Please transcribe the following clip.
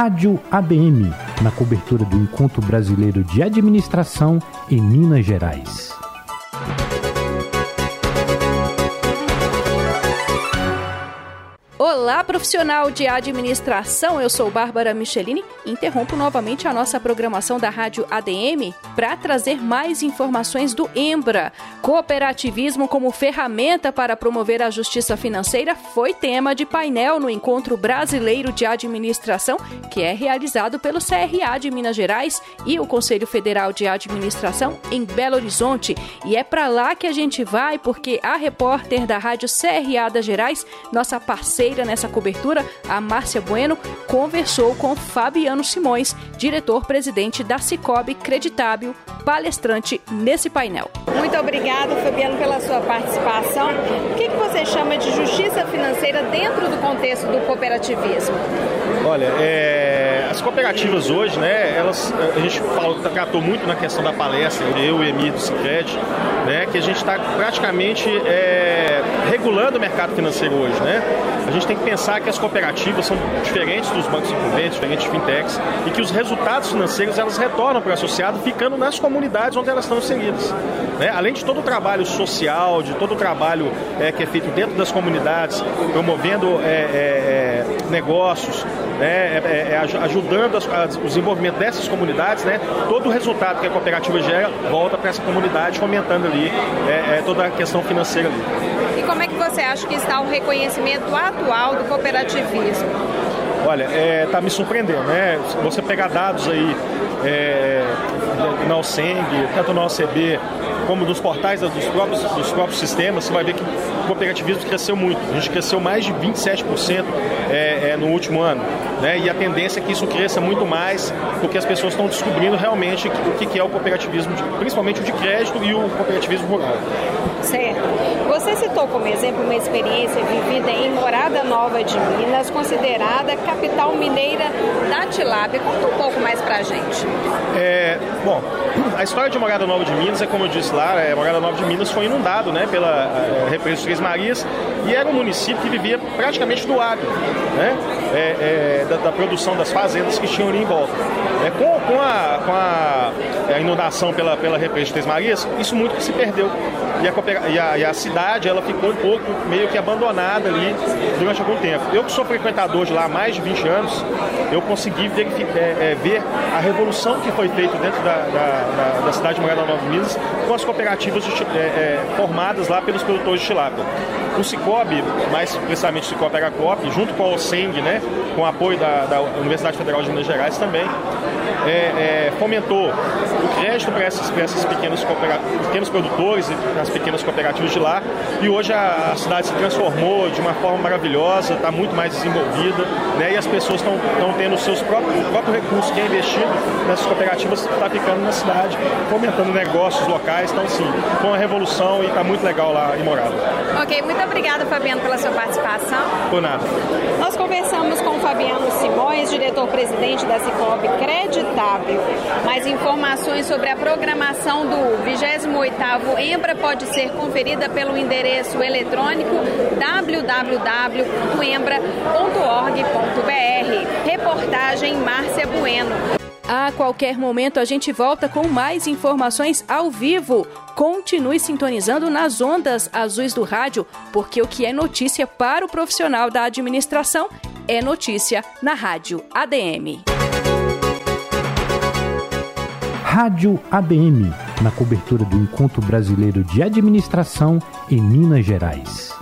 Rádio ABM, na cobertura do Encontro Brasileiro de Administração em Minas Gerais. Olá, profissional de administração. Eu sou Bárbara Michelini. Interrompo novamente a nossa programação da Rádio ADM para trazer mais informações do Embra. Cooperativismo como ferramenta para promover a justiça financeira foi tema de painel no Encontro Brasileiro de Administração, que é realizado pelo CRA de Minas Gerais e o Conselho Federal de Administração em Belo Horizonte. E é para lá que a gente vai porque a repórter da Rádio CRA das Gerais, nossa parceira nessa cobertura, a Márcia Bueno, conversou com Fabiano Simões, diretor-presidente da Cicobi Creditábil, palestrante nesse painel. Muito obrigada, Fabiano, pela sua participação. O que, que você chama de justiça financeira dentro do contexto do cooperativismo? Olha, é, as cooperativas hoje, né, elas, a gente falou, tratou muito na questão da palestra, eu e Emi do Cicred, né, que a gente está praticamente é, regulando o mercado financeiro hoje, né? A gente tem que pensar que as cooperativas são diferentes dos bancos incumbentes, diferentes de fintechs, e que os resultados financeiros elas retornam para o associado ficando nas comunidades onde elas estão inseridas. Né? Além de todo o trabalho social, de todo o trabalho é, que é feito dentro das comunidades, promovendo é, é, é negócios, né? É, é, ajudando as, as, o desenvolvimento dessas comunidades, né? todo o resultado que a cooperativa gera volta para essa comunidade, fomentando ali toda a questão financeira ali. Como é que você acha que está o reconhecimento atual do cooperativismo? Olha, está é, tá me surpreendendo, né? Você pegar dados aí é, na OSENG, tanto na OCB, como nos portais dos próprios, dos próprios sistemas, você vai ver que o cooperativismo cresceu muito. A gente cresceu mais de 27% é, é, no último ano. Né? E a tendência é que isso cresça muito mais, porque as pessoas estão descobrindo realmente o que é o cooperativismo, principalmente o de crédito e o cooperativismo rural. Certo. Você citou como exemplo uma experiência vivida em Morada Nova de Minas, considerada capital mineira tilápia. Conta um pouco mais pra gente. É, bom, a história de Morada Nova de Minas é como eu disse lá, é, Morada Nova de Minas foi inundado né, pela é, represa Três Marias e era um município que vivia praticamente do agro, né, é, da, da, produção das fazendas que tinham ali em volta. É, com, com, a, com a, inundação pela, pela represa Três Marias, isso muito se perdeu. E a, e, a, e a, cidade ela ficou um pouco meio que abandonada ali durante algum tempo. Eu que sou frequentador de lá há mais de 20 anos, eu consegui é, é, ver a revolução que foi feita dentro da, da, da, da cidade de Morada Nova Minas com as cooperativas de, é, é, formadas lá pelos produtores de tilápia. O Cicobi, mais precisamente o Cicobi Agacop, junto com a OSENG, né, com o apoio da, da Universidade Federal de Minas Gerais também, é, é, fomentou o crédito para esses, para esses pequenos, pequenos produtores e as pequenas cooperativas de lá. E hoje a, a cidade se transformou de uma forma maravilhosa, está muito mais desenvolvida, né? E as pessoas estão tendo os seus próprios, o próprio recurso que é investido nessas cooperativas está ficando na cidade, fomentando negócios locais. Então, sim, foi uma revolução e está muito legal lá em Morada. Ok, muito obrigada, Fabiano, pela sua participação. Por nada. Nós conversamos com o Fabiano Simões, diretor-presidente da Cicobi Mais informações sobre a programação do 28º EMBRA pode ser conferida pelo endereço eletrônico www.embra.org.br. Reportagem Márcia Bueno. A qualquer momento a gente volta com mais informações ao vivo. Continue sintonizando nas ondas azuis do rádio, porque o que é notícia para o profissional da administração é notícia na Rádio ADM. Rádio ABM, na cobertura do Encontro Brasileiro de Administração em Minas Gerais.